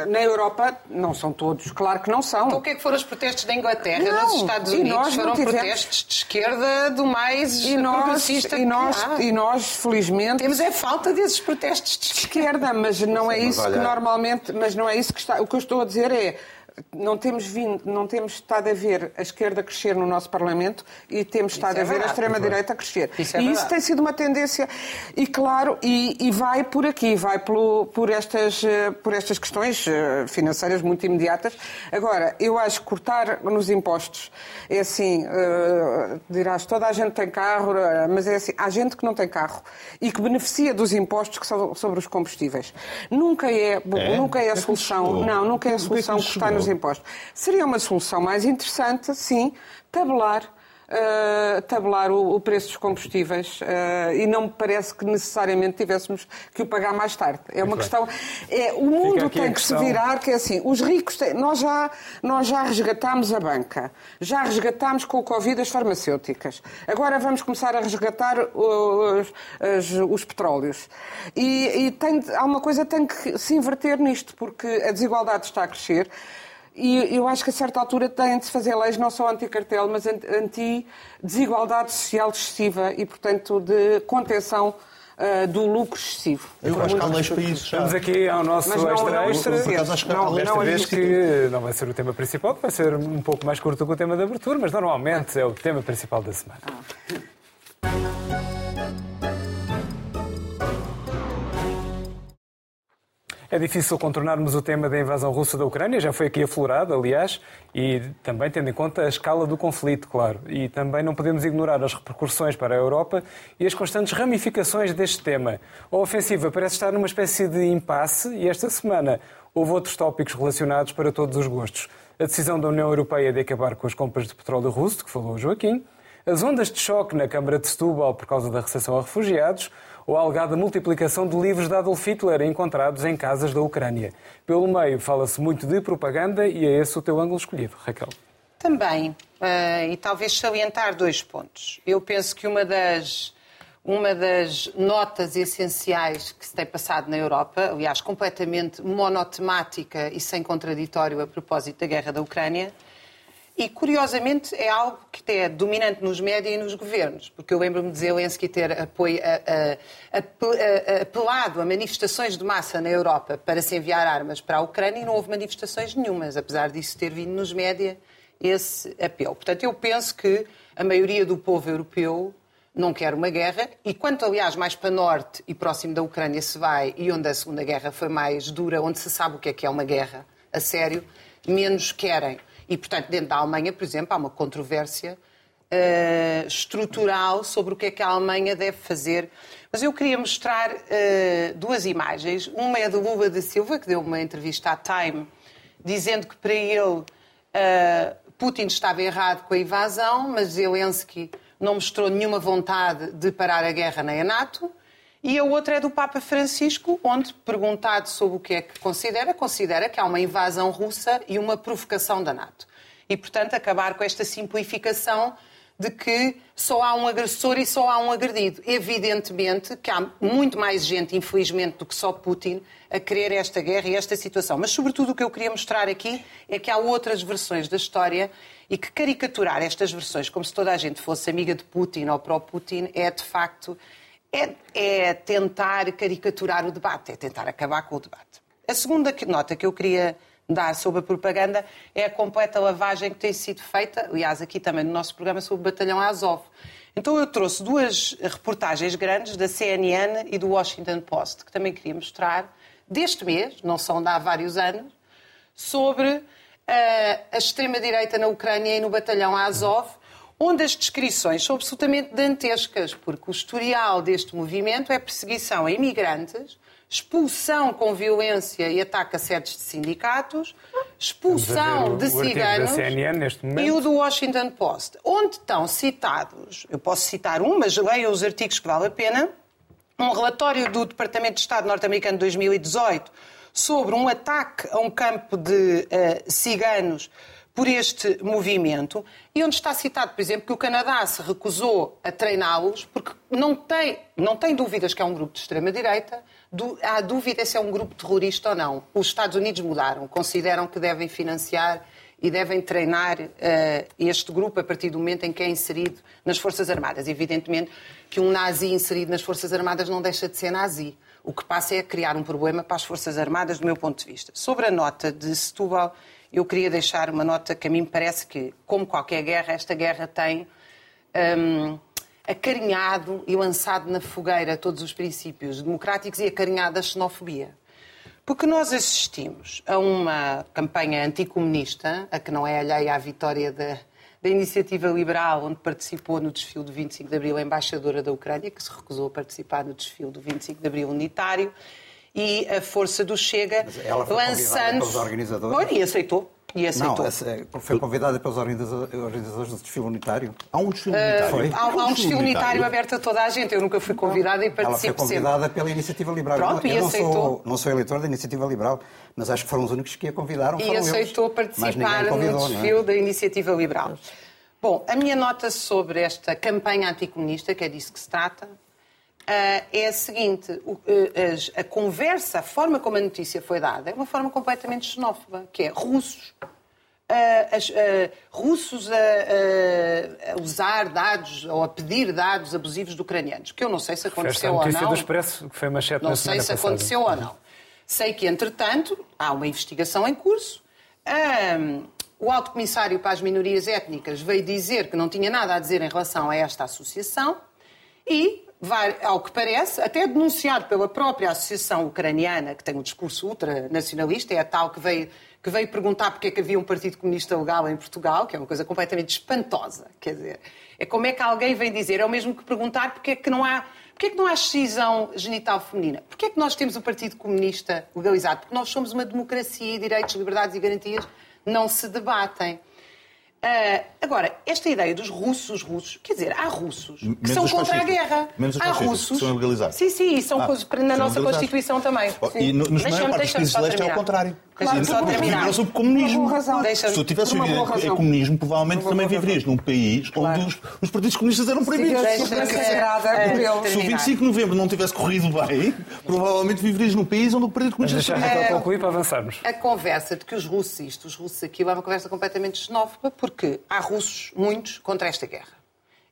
Na Europa, não são todos, claro que não são. Então o que é que foram os protestos da Inglaterra, Não, nos Estados Unidos? Foram tivemos- protestos de esquerda do mais e nós, progressista e, nós, e nós, felizmente. Temos é falta desses protestos de de esquerda. mas não é isso que normalmente, mas não é isso que está. O que eu estou a dizer é não temos vindo, não temos estado a ver a esquerda crescer no nosso Parlamento e temos estado é a ver a verdade. extrema direita crescer. Isso é e isso tem sido uma tendência e claro e, e vai por aqui, vai pelo- por estas eh, por estas questões eh, financeiras muito imediatas. Agora eu acho que cortar nos impostos é assim, eh, dirás toda a gente tem carro, mas é assim, há gente que não tem carro e que beneficia dos impostos que são sobre os combustíveis. Nunca é, É? nunca é a é solução. Não, nunca é a é que solução isso cortar nos? Impostos. Seria uma solução mais interessante, sim, tabelar. eh, tabelar o, o preço dos combustíveis eh, e não me parece que necessariamente tivéssemos que o pagar mais tarde. É uma questão. É, o mundo tem que se virar, que é assim, os ricos têm, nós, já, nós já resgatámos a banca, já resgatámos com o Covid as farmacêuticas, agora vamos começar a resgatar os, as- os petróleos. E, e tem há uma coisa que tem que se inverter nisto, porque a desigualdade está a crescer. E eu acho que a certa altura têm de se fazer leis não só anti-cartel, mas an- anti-desigualdade social excessiva e, portanto, de contenção ah, do lucro excessivo. Eu acho que há leis para isso já. Vamos aqui ao nosso Mas não- extra não- extra. não- Por acaso acho que há não- vez existe. que não vai ser o tema principal, que vai ser um pouco mais curto que o tema da abertura, mas normalmente é o tema principal da semana. É difícil contornarmos o tema da invasão russa da Ucrânia, já foi aqui aflorado, aliás, e também tendo em conta a escala do conflito, claro. E também não podemos ignorar as repercussões para a Europa e as constantes ramificações deste tema. A ofensiva parece estar numa espécie de impasse e esta semana houve outros tópicos relacionados para todos os gostos. A decisão da União Europeia de acabar com as compras de petróleo russo, que falou Joaquim, as ondas de choque na Câmara de Setúbal por causa da recepção a refugiados ou a alegada multiplicação de livros de Adolf Hitler encontrados em casas da Ucrânia. Pelo meio, fala-se muito de propaganda e é esse o teu ângulo escolhido, Raquel. Também, eh, e talvez salientar dois pontos. Eu penso que uma das, uma das notas essenciais que se tem passado na Europa, aliás, completamente monotemática e sem contraditório a propósito da guerra da Ucrânia, e curiosamente é algo que é dominante nos médias e nos governos, porque eu lembro-me de Zelensky ter apoio, a- a- a- apelado a manifestações de massa na Europa para se enviar armas para a Ucrânia e não houve manifestações nenhumas, apesar disso ter vindo nos médias esse apelo. Portanto, eu penso que a maioria do povo europeu não quer uma guerra e quanto, aliás, mais para norte e próximo da Ucrânia se vai e onde a Segunda Guerra foi mais dura, onde se sabe o que é que é uma guerra a sério, menos querem. E, portanto, dentro da Alemanha, por exemplo, há uma controvérsia eh, estrutural sobre o que é que a Alemanha deve fazer. Mas eu queria mostrar uh, duas imagens. Uma é de Lula da Silva, que deu uma entrevista à Time, dizendo que para ele uh, Putin estava errado com a invasão, mas Zelensky não mostrou nenhuma vontade de parar a guerra nem a NATO. E a outra é do Papa Francisco, onde, perguntado sobre o que é que considera, considera que há uma invasão russa e uma provocação da NATO. E, portanto, acabar com esta simplificação de que só há um agressor e só há um agredido. Evidentemente que há muito mais gente, infelizmente, do que só Putin a querer esta guerra e esta situação. Mas, sobretudo, o que eu queria mostrar aqui é que há outras versões da história e que caricaturar estas versões como se toda a gente fosse amiga de Putin ou pró-Putin é, de facto, é, é tentar caricaturar o debate, é tentar acabar com o debate. A segunda nota que eu queria dar sobre a propaganda é a completa lavagem que tem sido feita, aliás, aqui também no nosso programa sobre o Batalhão Azov. Então eu trouxe duas reportagens grandes da CNN e do Washington Post, que também queria mostrar, deste mês, não são de há vários anos, sobre uh, a extrema-direita na Ucrânia e no Batalhão Azov, onde as descrições são absolutamente dantescas, porque o historial deste movimento é perseguição a imigrantes, expulsão com violência e ataque a sedes de sindicatos, expulsão de ciganos e o do Washington Post, onde estão citados, eu posso citar um, mas leiam os artigos que vale a pena, um relatório do Departamento de Estado norte-americano de 2018 sobre um ataque a um campo de uh, ciganos por este movimento e onde está citado, por exemplo, que o Canadá se recusou a treiná-los porque não tem, não tem dúvidas que é um grupo de extrema-direita, há dúvida se é um grupo terrorista ou não. Os Estados Unidos mudaram, consideram que devem financiar e devem treinar uh, este grupo a partir do momento em que é inserido nas Forças Armadas. Evidentemente que um nazi inserido nas Forças Armadas não deixa de ser nazi. O que passa é criar um problema para as Forças Armadas, do meu ponto de vista. Sobre a nota de Setúbal, eu queria deixar uma nota que a mim parece que, como qualquer guerra, esta guerra tem um, acarinhado e lançado na fogueira todos os princípios democráticos e acarinhado a xenofobia. Porque nós assistimos a uma campanha anticomunista, a que não é alheia à vitória da, da Iniciativa Liberal, onde participou no desfile do 25 de Abril a embaixadora da Ucrânia, que se recusou a participar no desfile do 25 de Abril unitário, e a força do Chega, lançando. Pelos organizadores. e aceitou. E aceitou. Não, foi convidada pelos organizadores do desfile unitário. Há um desfile unitário? Uh, há, há, um desfile unitário aberto a toda a gente. Eu nunca fui convidada e participo Ela foi convidada sempre. pela Iniciativa Liberal. Pronto, eu e aceitou. Sou, não sou eleitor da Iniciativa Liberal, mas acho que foram os únicos que a convidaram. E aceitou eles. participar convidou, no é? desfile é? da Iniciativa Liberal. Bom, a minha nota sobre esta campanha anticomunista, que é disso que se trata, é a seguinte: uh, a, conversa, a forma como a notícia foi dada, é uma forma completamente xenófoba, que é russos. Uh, as, russos a, a, usar dados ou a pedir dados abusivos de ucranianos, que eu não sei se aconteceu ou não. do Expresso, que foi manchete Não sei se passada. aconteceu ou não. Sei que, entretanto, há uma investigação em curso. Um, o Alto Comissário para as Minorias Étnicas veio dizer que não tinha nada a dizer em relação a esta associação e vai, ao que parece, até denunciado pela própria Associação Ucraniana, que tem um discurso ultranacionalista, é a tal que veio, que veio perguntar porque é que havia um Partido Comunista legal em Portugal, que é uma coisa completamente espantosa. Quer dizer, é como é que alguém vem dizer, é o mesmo que perguntar porque é que não há. Porquê é que não há excisão genital feminina? Porquê é que nós temos o Partido Comunista legalizado? Porque nós somos uma democracia e direitos, liberdades e garantias não se debatem. Uh, agora, esta ideia dos russos, russos, quer dizer, há russos que menos são contra a guerra. Menos há russos que são legalizados. Sim, sim, e são ah, na nossa Constituição também. Oh, e no, nos maior parte dos países celestes é ao contrário. Claro, só terminar. sobre comunismo. Se tu tivesse vivido em comunismo, provavelmente também viverias num país onde os, os partidos comunistas eram proibidos. Se o 25 de novembro não tivesse corrido bem, provavelmente viverias num país onde o Partido Comunista... Mas deixar concluir para avançarmos. A conversa de que os russos isto, os russos aquilo, é uma conversa completamente xenófoba, porque há russos, muitos, contra esta guerra.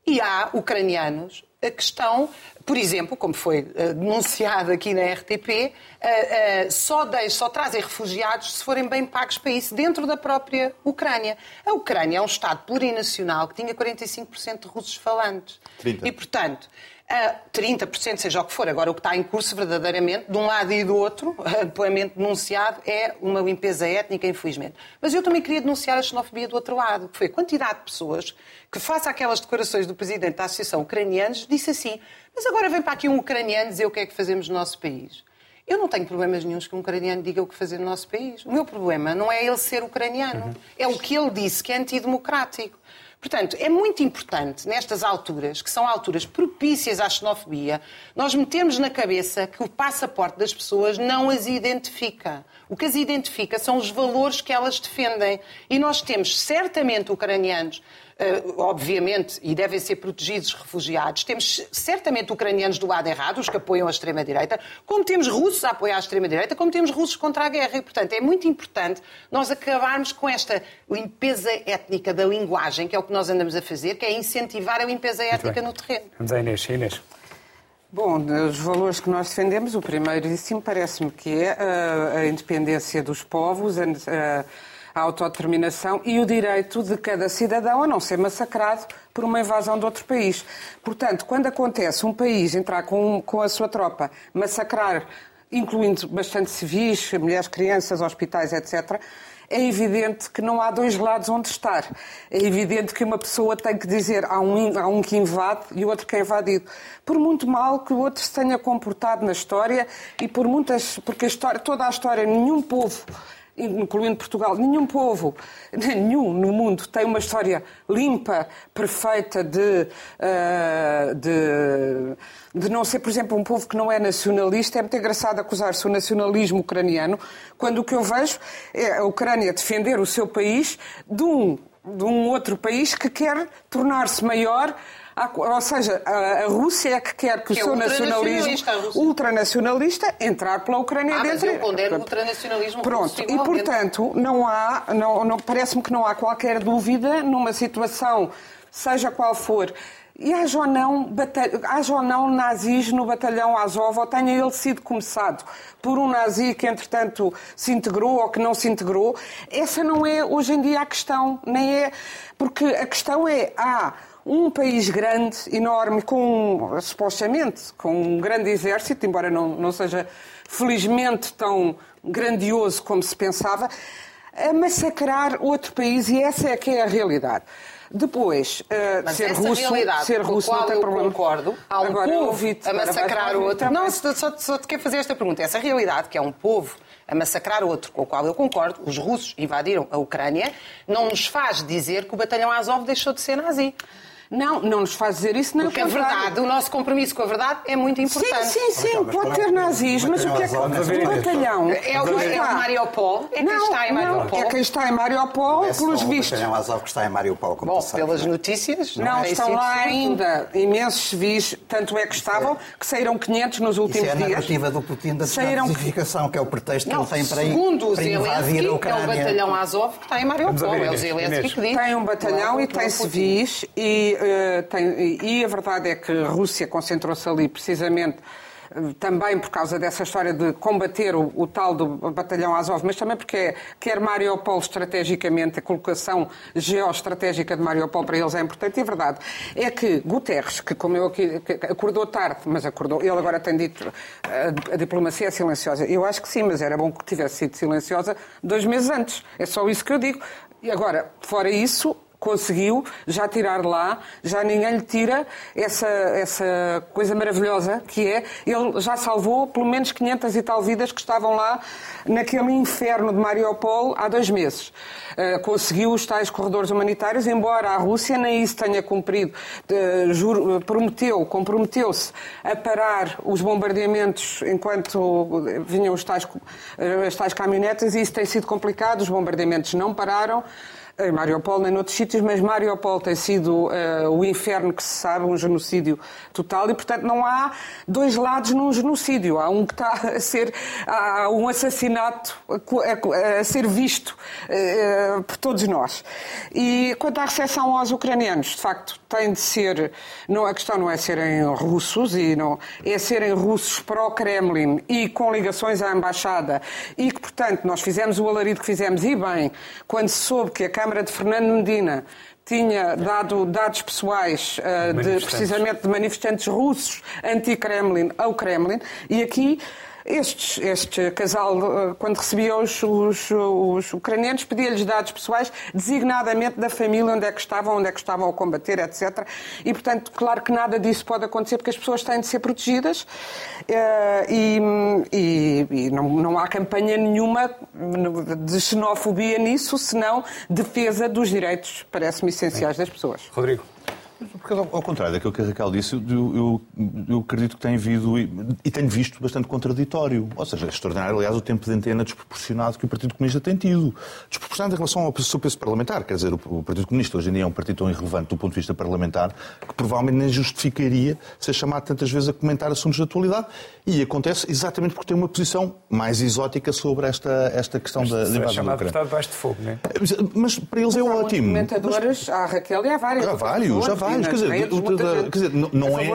E há ucranianos que estão, por exemplo, como foi eh, denunciado aqui na RTP, eh, eh, só, só trazem refugiados se forem bem pagos para isso dentro da própria Ucrânia. A Ucrânia é um Estado plurinacional que tinha 45% de russos falantes. 30. E, portanto, a 30%, seja o que for. Agora, o que está em curso, verdadeiramente, de um lado e do outro, amplamente denunciado, é uma limpeza étnica, infelizmente. Mas eu também queria denunciar a xenofobia do outro lado, que foi a quantidade de pessoas que, face àquelas declarações do presidente da Associação Ucranianos, disse assim: mas agora vem para aqui um ucraniano dizer o que é que fazemos no nosso país. Eu não tenho problemas nenhums que um ucraniano diga o que fazer no nosso país. O meu problema não é ele ser ucraniano, é o que ele disse que é antidemocrático. Portanto, é muito importante, nestas alturas, que são alturas propícias à xenofobia, nós metemos na cabeça que o passaporte das pessoas não as identifica. O que as identifica são os valores que elas defendem. E nós temos certamente ucranianos obviamente, e devem ser protegidos refugiados. Temos certamente ucranianos do lado errado, os que apoiam a extrema-direita, como temos russos a apoiar a extrema-direita, como temos russos contra a guerra. E, portanto, é muito importante nós acabarmos com esta limpeza étnica da linguagem, que é o que nós andamos a fazer, que é incentivar a limpeza étnica no terreno. Vamos a Inês. Inês. Bom, os valores que nós defendemos, o primeiríssimo parece-me que é a, a independência dos povos, a, a autodeterminação e o direito de cada cidadão a não ser massacrado por uma invasão de outro país. Portanto, quando acontece um país entrar com, com a sua tropa, massacrar, incluindo bastante civis, mulheres, crianças, hospitais, etc., é evidente que não há dois lados onde estar. É evidente que uma pessoa tem que dizer há um, há um que invade e o outro que é invadido. Por muito mal que o outro se tenha comportado na história e por muitas. porque a história, toda a história, nenhum povo incluindo Portugal, nenhum povo, nenhum no mundo tem uma história limpa, perfeita de, uh, de, de, não ser, por exemplo, um povo que não é nacionalista. É muito engraçado acusar-se o nacionalismo ucraniano, quando o que eu vejo é a Ucrânia defender o seu país de um, de um outro país que quer tornar-se maior ou seja, a, Rússia é que quer que, que o é seu nacionalismo ultranacionalista entrar pela Ucrânia ah, dentro. Mas eu pondero o ultranacionalismo Pronto, e portanto, não há, não, não parece-me que não há qualquer dúvida numa situação, seja qual for, e haja ou, não, haja ou não nazis no batalhão Azov, ou tenha ele sido começado por um nazi que, entretanto, se integrou ou que não se integrou, essa não é hoje em dia a questão, nem é. Porque a questão é, há um país grande, enorme, com, supostamente, com um grande exército, embora não, não seja felizmente tão grandioso como se pensava, a massacrar outro país e essa é que é a realidade. Depois, uh, ser russo, ser russo não tem eu problema. concordo. Há um Agora, povo a massacrar o outro. Não, só, só te quero fazer esta pergunta. Essa realidade, que é um povo a massacrar outro, com o qual eu concordo, os russos invadiram a Ucrânia, não nos faz dizer que o batalhão Azov deixou de ser nazi. Não, não nos faz dizer isso, não Porque a verdade, o nosso compromisso com a verdade é muito importante. Sim, sim, sim, pode ter nazis, mas o que é que o batalhão? É o, é o Mariupol? É quem está em Mariupol? É quem está em Mariupol, pelos vistos. O batalhão Azov que está em Mariupol, como Bom, pelas notícias... Não, estão lá ainda imensos civis, tanto é que estavam, que saíram 500 nos últimos dias. Isso é a narrativa do Putin da desnazificação, que é o pretexto que ele tem para, segundo para invadir a Ucrânia. é o batalhão Azov que está em Mariupol, é o Zelensky que diz. Tem um batalhão e tem civis e uh, tem e a verdade é que a Rússia concentrou-se ali precisamente eh, também por causa dessa história de combater o, o, tal do batalhão Azov, mas também porque quer Mariupol estrategicamente, a colocação geoestratégica de Mariupol para eles é importante. E a verdade é que Guterres, que como eu aqui, acordou tarde, mas acordou, ele agora tem dito a, eh, a diplomacia é silenciosa. Eu acho que sim, mas era bom que tivesse sido silenciosa dois meses antes. É só isso que eu digo. E agora, fora isso, conseguiu já tirar lá, já ninguém lhe tira essa, essa coisa maravilhosa que é, ele já salvou pelo menos 500 e tal vidas que estavam lá naquele inferno de Mariupol há dois meses. Uh, conseguiu os tais corredores humanitários, embora a Rússia nem isso tenha cumprido. Uh, juro, prometeu, comprometeu-se a parar os bombardeamentos enquanto vinham os tais, as tais caminhonetas e isso tem sido complicado, os bombardeamentos não pararam em Mariupol nem noutros sítios, mas Mariupol tem sido uh, o inferno que se sabe, um genocídio total e, portanto, não há dois lados num genocídio. Há um que está a ser, há um assassinato a, a, a ser visto uh, por todos nós. E quanto à recepção aos ucranianos, de facto, tem de ser, não, a questão não é serem russos, e não, é serem russos pró-Kremlin e com ligações à embaixada. E que, portanto, nós fizemos o alarido que fizemos. E bem, quando se soube que a Câmara Câmara de Fernando Medina tinha dado dados pessoais uh, de, precisamente de manifestantes russos anti-Kremlin ao Kremlin, e aqui estes, este casal, eh, quando recebia os, os, os ucranianos, pedia-lhes dados pessoais, designadamente da família, onde é que estavam, onde é que estavam a combater, etc. E, portanto, claro que nada disso pode acontecer, porque as pessoas têm de ser protegidas eh, e, e, e não, não há campanha nenhuma de xenofobia nisso, senão defesa dos direitos, parece-me, essenciais das pessoas. Rodrigo. Porque, ao contrário daquilo que a Raquel disse, eu, eu, eu acredito que tem havido e, e, tenho visto bastante contraditório. Ou seja, é extraordinário, aliás, o tempo de antena desproporcionado que o Partido Comunista tem tido. Desproporcionado em relação ao seu peso parlamentar. Quer dizer, o, o, Partido Comunista hoje em dia é um partido tão irrelevante do ponto de vista parlamentar que provavelmente nem justificaria ser chamado tantas vezes a comentar assuntos de atualidade. E acontece exatamente porque tem uma posição mais exótica sobre esta, esta questão mas da, da invasão chamado deputado debaixo de fogo, não é? Mas, mas para eles é Há ótimo. Comentadores, mas... há Raquel e há vários. Há vários, há vários. Quer dizer, redes, quer dizer, não, não é.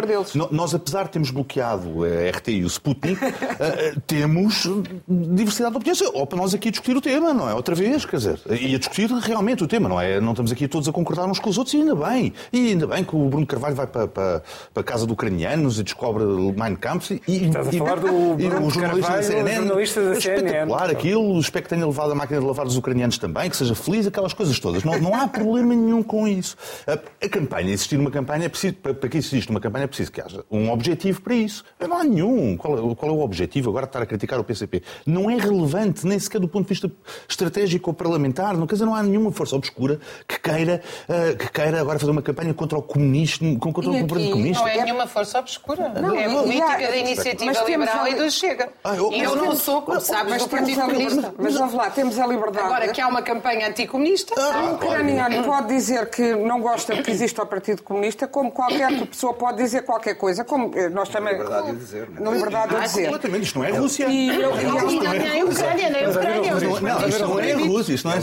Nós, apesar de termos bloqueado a RT e o Sputnik, temos diversidade de opiniões. Ou para nós aqui discutir o tema, não é? Outra vez, quer dizer, e a discutir realmente o tema, não é? Não estamos aqui todos a concordar uns com os outros, e ainda bem. E ainda bem que o Bruno Carvalho vai para, para, para a casa de ucranianos e descobre Mein Kampf. E, Estás a e, falar do e, Bruno o jornalista Carvalho, da CNN. jornalista da CNN. Espetacular aquilo, espero que tenha levado a máquina de lavar os ucranianos também, que seja feliz, aquelas coisas todas. Não, não há problema nenhum com isso. A, a campanha, existir uma campanha, é preciso, para, para que existe uma campanha, é preciso que haja um objetivo para isso. Não há nenhum. Qual é, qual é o objetivo agora de estar a criticar o PCP? Não é relevante, nem sequer do ponto de vista estratégico ou parlamentar. Não, quer dizer, não há nenhuma força obscura que queira, uh, que queira agora fazer uma campanha contra o comunismo, contra o Partido Comunista. Não é nenhuma força obscura. Não, é não, política da iniciativa liberal e do Chega. Ah, eu, eu não sou, como sabes, do Partido Comunista. Mas vamos lá, temos a liberdade. Agora que há uma campanha anticomunista. Ah, um ucraniano pode dizer que não gosta de que exista o Partido Comunista, como qualquer pessoa pode dizer qualquer coisa. Como nós também. Na liberdade de dizer. Na liberdade de dizer. Exatamente, isto não é Rússia. E eu, nem a Ucrânia, nem a Ucrânia. Não, isto não é Rússia, isto não é.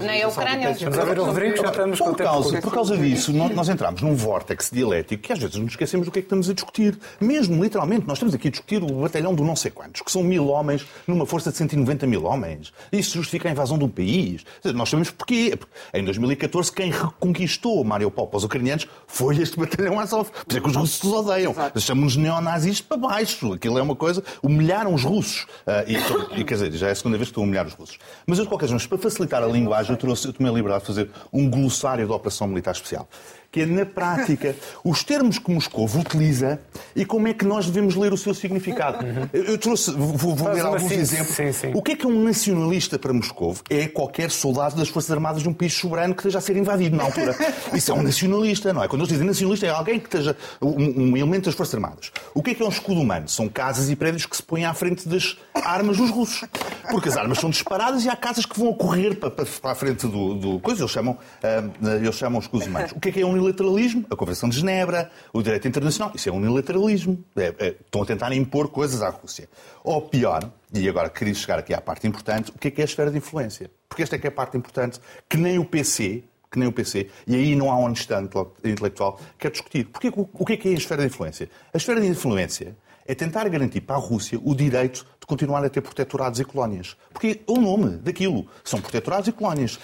Nem a Ucrânia. Vamos a ver o Rodrigo, já estamos com por causa, por causa disso, nós entramos num vórtex dialético que às vezes nos esquecemos do que é que estamos a discutir. Mesmo, literalmente, nós estamos aqui a discutir o batalhão do não sei quantos, que são mil homens numa força de 190 mil homens. Isso justifica a invasão de um país. Nós sabemos porquê. Em 2014, quem reconquistou Mariupol para os ucranianos foi este batalhão Azov. Por isso é que os russos os odeiam. Chamam-nos neonazis para baixo. Aquilo é uma coisa. Humilharam os russos. Uh, e, e, quer dizer, já é a segunda vez que estou a humilhar os russos. Mas, eu, de qualquer maneira, para facilitar a linguagem, eu, trouxe, eu tomei a liberdade de fazer um glossário da Operação Militar Especial que é, na prática, os termos que Moscou utiliza e como é que nós devemos ler o seu significado. Eu trouxe, vou, vou ler alguns exemplos. Sim, sim. O que é que é um nacionalista para Moscou? É qualquer soldado das Forças Armadas de um país soberano que esteja a ser invadido na altura. Isso é um nacionalista, não é? Quando eles dizem nacionalista, é alguém que esteja um, um elemento das Forças Armadas. O que é que é um escudo humano? São casas e prédios que se põem à frente das armas dos russos. Porque as armas são disparadas e há casas que vão a correr para, para, para a frente do, do coisa. Eles chamam, uh, eles chamam escudos humanos. O que é que é um unilateralismo, a Convenção de Genebra, o direito internacional. Isso é unilateralismo. É, é, estão a tentar impor coisas à Rússia. Ou pior, e agora queria chegar aqui à parte importante, o que é que é a esfera de influência? Porque esta é que é a parte importante que nem o PC, que nem o PC, e aí não há honestidade intelectual, quer discutir. Porque, o que é que é a esfera de influência? A esfera de influência é tentar garantir para a Rússia o direito continuar a ter protetorados e colónias. Porque é o nome daquilo. São protetorados e colónias.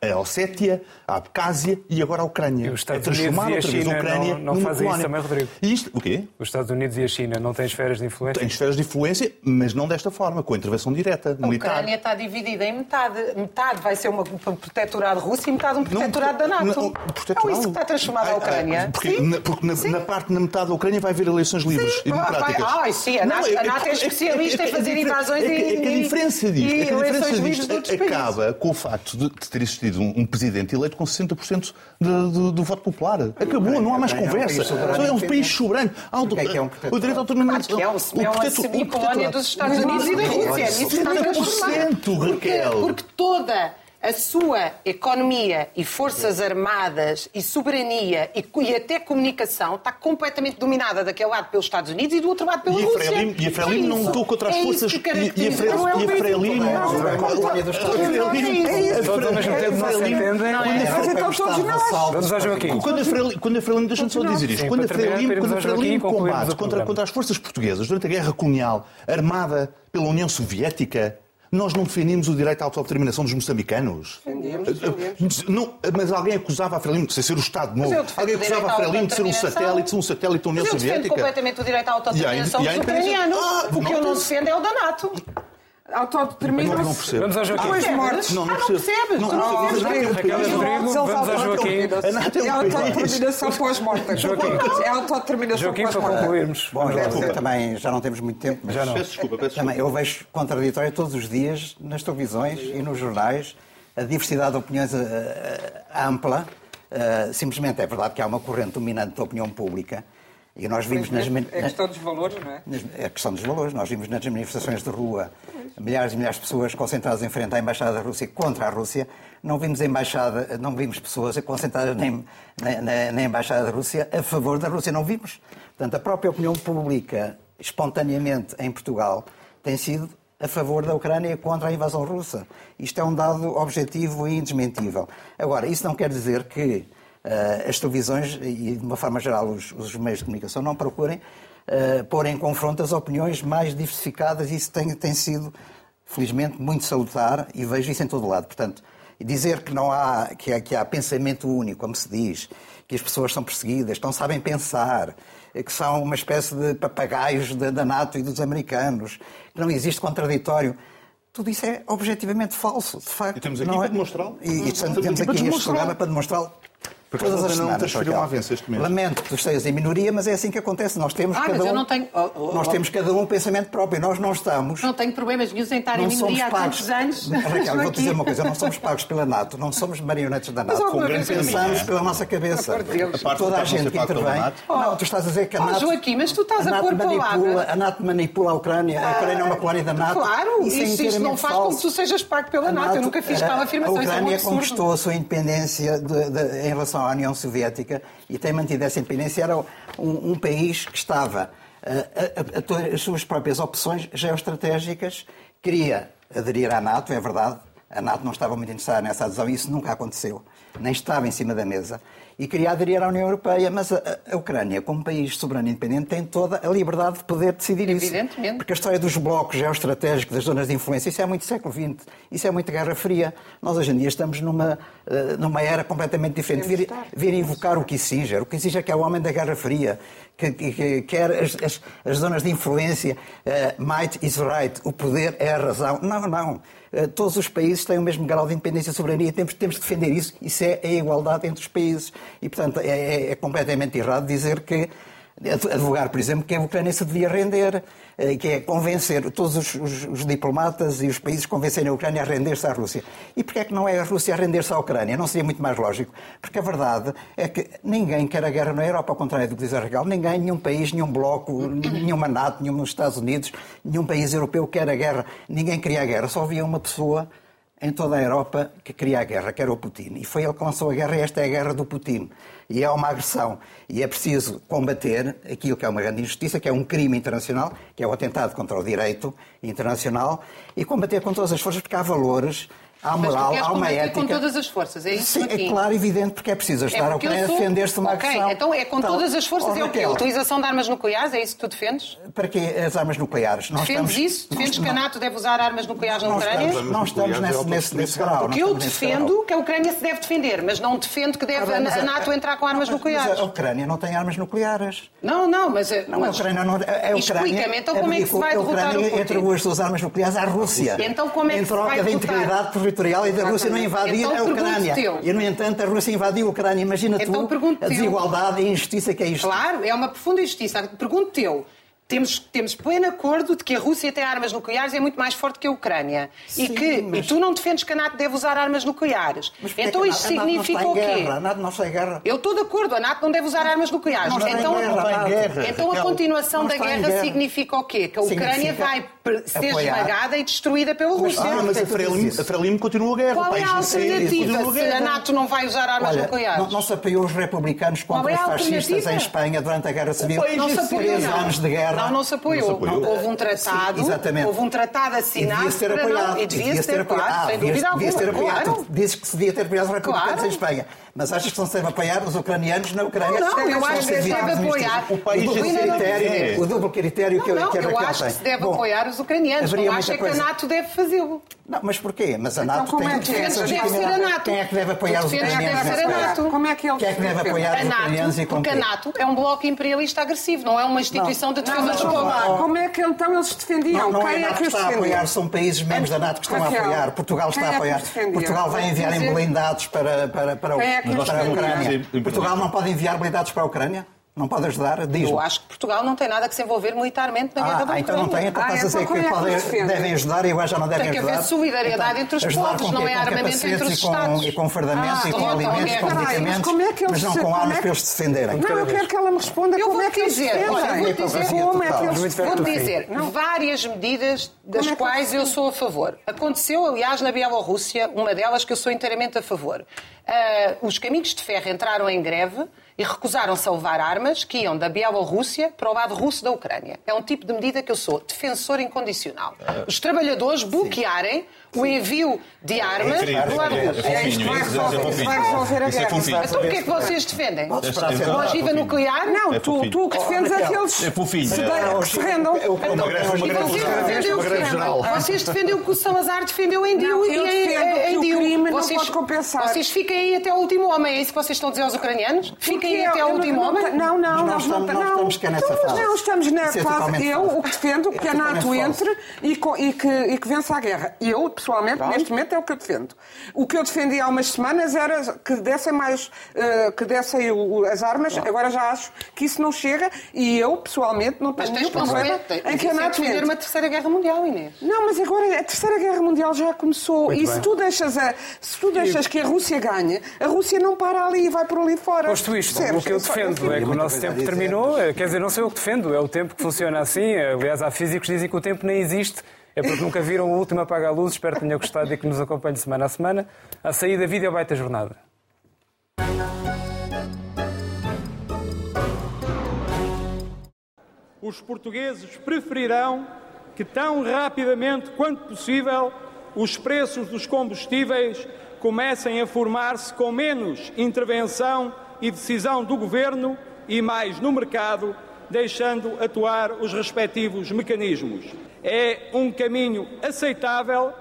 A Ossétia, a Abcásia e agora a Ucrânia. E os Estados é Unidos e a China a não, não fazem colónia. isso também, Rodrigo. E isto, o quê? Os Estados Unidos e a China não têm esferas de influência? Têm esferas de influência, mas não desta forma, com a intervenção direta, a militar. A Ucrânia está dividida em metade. Metade vai ser uma, um protetorado russo e metade um protetorado não, da NATO. Não, protetorado... Não, isso que está transformado a Ucrânia. Porque, na, porque na, na, parte, na metade da Ucrânia vai haver eleições livres sim. e democráticas. Ah, sim, a NATO, a NATO é especialista em fazer invasões e. É que a diferença disto, e é que a diferença disto acaba com o facto de ter existido um, um presidente eleito com 60% de, de, do voto popular. Acabou, não há mais conversa. É um país soberano. O é é um direito à autonomia. É, um, é semi-colónia dos Estados Unidos e da Rússia. Isso está transformado. Raquel. Porque toda a sua economia e forças armadas e soberania e, e, até comunicação está completamente dominada daquele lado pelos Estados Unidos e do outro lado pela e Rússia. Frelimo, e a Frelimo é não lutou contra as é forças... E a Frelimo... É E a Frelimo... Todos ao mesmo tempo não se entendem. Vamos ao Joaquim. Quando a Frelimo... Deixa-me só dizer isto. Quando a Frelimo combate contra as forças portuguesas durante a Guerra Colonial, armada pela União Soviética Nós não defendíamos o direito à autodeterminação dos moçambicanos? Defendíamos, Não, mas alguém acusava a Frelimo de ser o Estado novo. Alguém acusava a Frelimo de ser um satélite, um satélite da União Mas eu defendo Soviética? completamente o direito à autodeterminação dos ucranianos. Ah, o que eu não não defendo é o da NATO. Não, não Autodetermina-se. percebo. Vamos ao Joaquim. Depois de mortes. Não, não Ah, não percebo. percebes? Não, não não, percebes? não, não, Raquel não, Rodrigo, vamos ao Joaquim. É É autodeterminação pós-morte. Joaquim. É autodeterminação Joaquim, para concluirmos. Bom, eu, também já não temos muito tempo, mas Já não. Peço desculpa, peço também desculpa. eu vejo contraditório todos os dias nas televisões e nos jornais a diversidade de opiniões eh, eh, ampla. Eh, simplesmente é verdade que há uma corrente dominante da opinião pública e nós vimos nas, man- É questão dos valores, não é? é a questão dos valores. Nós vimos nas manifestações de rua milhares e milhares de pessoas concentradas em frente à Embaixada da Rússia contra a Rússia. Não vimos a embaixada, não vimos pessoas concentradas nem- na, na- Embaixada da Rússia a favor da Rússia. Não vimos. Portanto, a própria opinião pública, espontaneamente em Portugal, tem sido a favor da Ucrânia e contra a invasão russa. Isto é um dado objetivo e indesmentível. Agora, isso não quer dizer que as televisões e, de uma forma geral, os, os meios de comunicação não procurem eh, pôr em confronto as opiniões mais diversificadas e isso tem, tem sido, felizmente, muito salutar e vejo isso em todo lado. Portanto, dizer que não há, que há, que há pensamento único, como se diz, que as pessoas são perseguidas, que não sabem pensar, eh, que são uma espécie de papagaios da, da NATO e dos americanos, que não existe contraditório. Tudo isso é objetivamente falso, de facto. E temos aqui não para é- demonstrá-lo. E, e temos, Temos aqui este programa para demonstrá-lo. Por acaso Todas as ontem não semanas, transferiram a avanço este mês. Lamento que tu estejas em minoria, mas é assim que acontece. Nós temos Ah, cada mas eu um, não tenho- oh, oh, nós oh. temos cada um um pensamento próprio. Nós não estamos Não tenho problemas nenhum em estar em minoria há pagos. tantos anos. Raquel, dizer Aqui. uma coisa: não somos pagos pela NATO, não somos marionetes da NATO. vez pensamos é. pela nossa cabeça. A parte deles. A parte Toda a gente que intervém. NATO. Não, tu estás a dizer que a Oh, NATO. Joaquim, mas tu estás a NATO pôr manipula, palavras. A NATO manipula a Ucrânia, a Ucrânia é uma colónia da NATO. Claro, isso, é isso, não faz com que tu sejas pago pela A NATO. Eu nunca fiz a- tal afirmação. A é Ucrânia conquistou a sua independência de- de- em relação à União Soviética e tem mantido essa independência. Era um, um país que estava eh, a, a- as suas próprias opções geoestratégicas, queria aderir à NATO, é verdade. A NATO não estava muito interessada nessa adesão isso nunca aconteceu, nem estava em cima da mesa. E queria aderir à União Europeia, mas a, a- Ucrânia, como país soberano e independente, tem toda a liberdade de poder decidir isso. Evidentemente. Porque a história dos blocos geoestratégicos, das zonas de influência, isso é muito século XX, isso é muito Guerra Fria. Nós hoje em dia estamos numa, eh, numa era completamente diferente. Vir, vir invocar o Kissinger, o Kissinger que é o homem da Guerra Fria, que, que- que quer as, as- as zonas de influência, eh, might is right, o poder é a razão. Não, não. Eh, Todos os países têm o mesmo grau de independência e soberania, temos, temos de defender isso. Isso é a igualdade entre os países. E, portanto, é, é- é completamente errado dizer que advogar, por exemplo, que a Ucrânia se devia render, eh, que é convencer todos os, os- os diplomatas e os países convencerem a Ucrânia a render-se à Rússia. E porquê é que não é a Rússia a render-se à Ucrânia? Não seria muito mais lógico? Porque a verdade é que ninguém quer a guerra na Europa, ao contrário do que diz a Regal. Ninguém, nenhum país, nenhum bloco, nenhuma NATO, nenhum nos Estados Unidos, nenhum país europeu quer a guerra. Ninguém queria a guerra. Só havia uma pessoa em toda a Europa que queria a guerra, que era o Putin. E foi ele que lançou a guerra, e esta é a guerra do Putin. E é uma agressão. E é preciso combater aquilo que é uma grande injustiça, que é um crime internacional, que é o atentado contra o direito internacional, e combater com todas as forças, porque há valores, há moral, há uma ética. com todas as forças, é isso, Sim, é claro, evidente, porque é preciso ajudar a eu Ucrânia a sou- defender-se de uma Ok, agressão. então é com Então, todas as forças. é o quê? A utilização de armas nucleares? É isso que tu defendes? Para que as armas nucleares? Nós Defendes estamos- isso? Defendes nós- que a NATO deve usar armas nucleares na Ucrânia? estamos, não estamos nesse, nesse, nesse grau. Porque eu defendo que a Ucrânia se deve defender, mas não defendo que deve Ah, bem, a, a NATO entrar com armas mas- nucleares. Mas a Ucrânia não tem armas nucleares. Não, não, mas... Não, mas... a Ucrânia não. A, a Ucrânia, Explica-me, então como é que se vai a derrotar o Ucrânia Putin? entregou as suas armas nucleares à Rússia. Então como é que Em se troca vai derrotar? Territorial e da Rússia não invadir Então a Ucrânia. E, no entanto, a Rússia invadiu a Ucrânia. Imagina Então tu a desigualdade e a injustiça que é isto. Claro, é uma profunda injustiça. Pergunto-te eu. Temos, temos pleno acordo de que a Rússia tem armas nucleares e é muito mais forte que a Ucrânia. e, Sim, que, mas- e tu não defendes que a NATO deve usar armas nucleares. Então a NATO não significa o quê? guerra? A NATO não está em guerra. Eu estou de acordo, a NATO não deve usar armas nucleares. Não está em então, guerra, em guerra. então a Raquel. continuação Não da guerra, significa o quê? Que a Ucrânia Significa vai ser apoiar. esmagada e destruída pela Rússia. Ah, mas a que Frelimo, a Frelimo continua a guerra. Qual o é país a alternativa se a. NATO não vai usar armas Olha, nucleares? não, não se apoiou os republicanos contra é os fascistas em Espanha durante a Guerra Civil. Não se apoiou, Três não. anos de guerra. Não, não se apoiou. Não se apoiou. Houve um tratado, Sim, exatamente. houve um tratado assinado. E devia ser apoiado. E devia ser, apoiado. Ah, sem devia- dúvida alguma. devia ser apoiado. Claro. Dizes que se devia ter apoiado os republicanos Claro. em Espanha. Mas achas que não se deve apoiar os ucranianos na Ucrânia? Não, não, eu acho que se deve apoiar. O, país si não critério, é. o duplo critério que, Não, que a eu Raquel acho que se deve apoiar os ucranianos. haveria Não acha que a coisa. NATO deve fazê-lo. Não, mas porquê? Mas a NATO como tem é que é? Deve ser a. NATO. Quem é que deve apoiar os ucranianos? deve ser a NATO. Como é que eles Quem é que deve defendem? apoiar A os ucranianos e porque a? NATO é um bloco imperialista agressivo, não é uma instituição de defesa não. Como é que então eles defendiam? Não, não é Quem a é NATO que está a apoiar, são países membros da NATO que estão a apoiar. Portugal está é a que apoiar. Portugal vai enviar em Dizer- blindados para, é a? Ucrânia. Portugal não pode enviar blindados para a Ucrânia? Não pode ajudar? Diz-me. Eu acho que Portugal não tem nada que se envolver militarmente na guerra Ah, da ah, então não tem, Ucrânia. então Ah, estás a dizer então que é podem- devem ajudar e agora já não devem Tem que ajudar. haver solidariedade entre os ajudar povos, não é armamento entre os com, Estados. E com fardamentos Ah, e com então, alimentos, então, com peraí, mas medicamentos, como é que eles mas não se- com como armas é que- para eles se defenderem. Não, eu quero que ela me responda Eu como vou é que eles dizer, defendem. olha, eu vou dizer, como é que eles Vou dizer várias medidas das é quais eu sou a favor. Aconteceu, aliás, na Bielorrússia, uma delas que eu sou inteiramente a favor. Ah, os caminhos de ferro entraram em greve e recusaram-se a levar armas que iam da Bielorrússia para o lado russo da Ucrânia. É um tipo de medida que eu sou defensor incondicional. Os trabalhadores bloquearem o envio de armas é fofinho, É isto que vai isso é resolver- vai resolver a é guerra. Então o que é que vocês defendem? Podes esperar a ser Então, verdade. Ogiva fofinho. nuclear? Não, É tu, tu que defendes aqueles é fofinho, que se, é. que se rendam. É o- Uma greve, uma E greve vocês defendem o Uma que? geral. Vocês defendem o que o Salazar defendeu em Dio e em, Dio. crime não vocês, pode compensar. Vocês fiquem aí até o último homem. É isso que vocês estão a dizer aos ucranianos? Fiquem aí até o último homem? Não, não, Nós nós não estamos- cá nessa Então, fase. Não, estamos na é fase. Eu o que defendo que É a NATO entre e que vença a guerra. Eu, pessoalmente, neste momento é o que eu defendo. O que eu defendi há umas semanas era que dessem mais, eh, que dessem o- as armas. Agora já acho que isso não chega e eu, pessoalmente, não Mas tenho nenhum problema consequência. em que a é NATO defender uma terceira guerra mundial, Inês. Não, mas agora a Terceira Guerra Mundial já começou Muito e bem. se tu, deixas a, se tu deixas que a Rússia ganhe, a Rússia não para ali e vai por ali fora. Posto isto, Percebes? o que eu É defendo é que o nosso tempo terminou. É, Quer dizer, não sei o que defendo, é o tempo que funciona assim. Aliás, há físicos que dizem que o tempo nem existe. É porque nunca viram o último apagar a luz. Espero que tenham gostado e que nos acompanhe semana a semana. A saída, vídeo baita jornada. os portugueses preferirão que tão rapidamente quanto possível os preços dos combustíveis comecem a formar-se com menos intervenção e decisão do governo e mais no mercado, deixando atuar os respectivos mecanismos. É um caminho aceitável,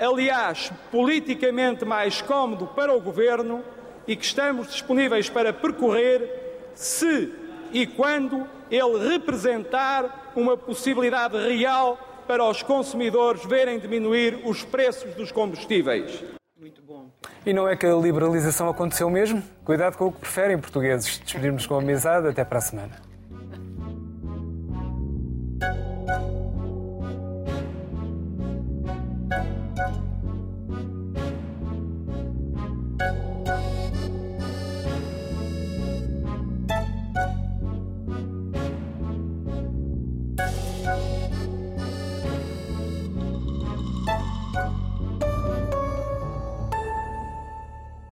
aliás, politicamente mais cómodo para o governo e que estamos disponíveis para percorrer se e quando ele representar uma possibilidade real para os consumidores verem diminuir os preços dos combustíveis. E não é que a liberalização aconteceu mesmo? Cuidado com o que preferem, portugueses. Despedirmos com amizade. Até para a semana.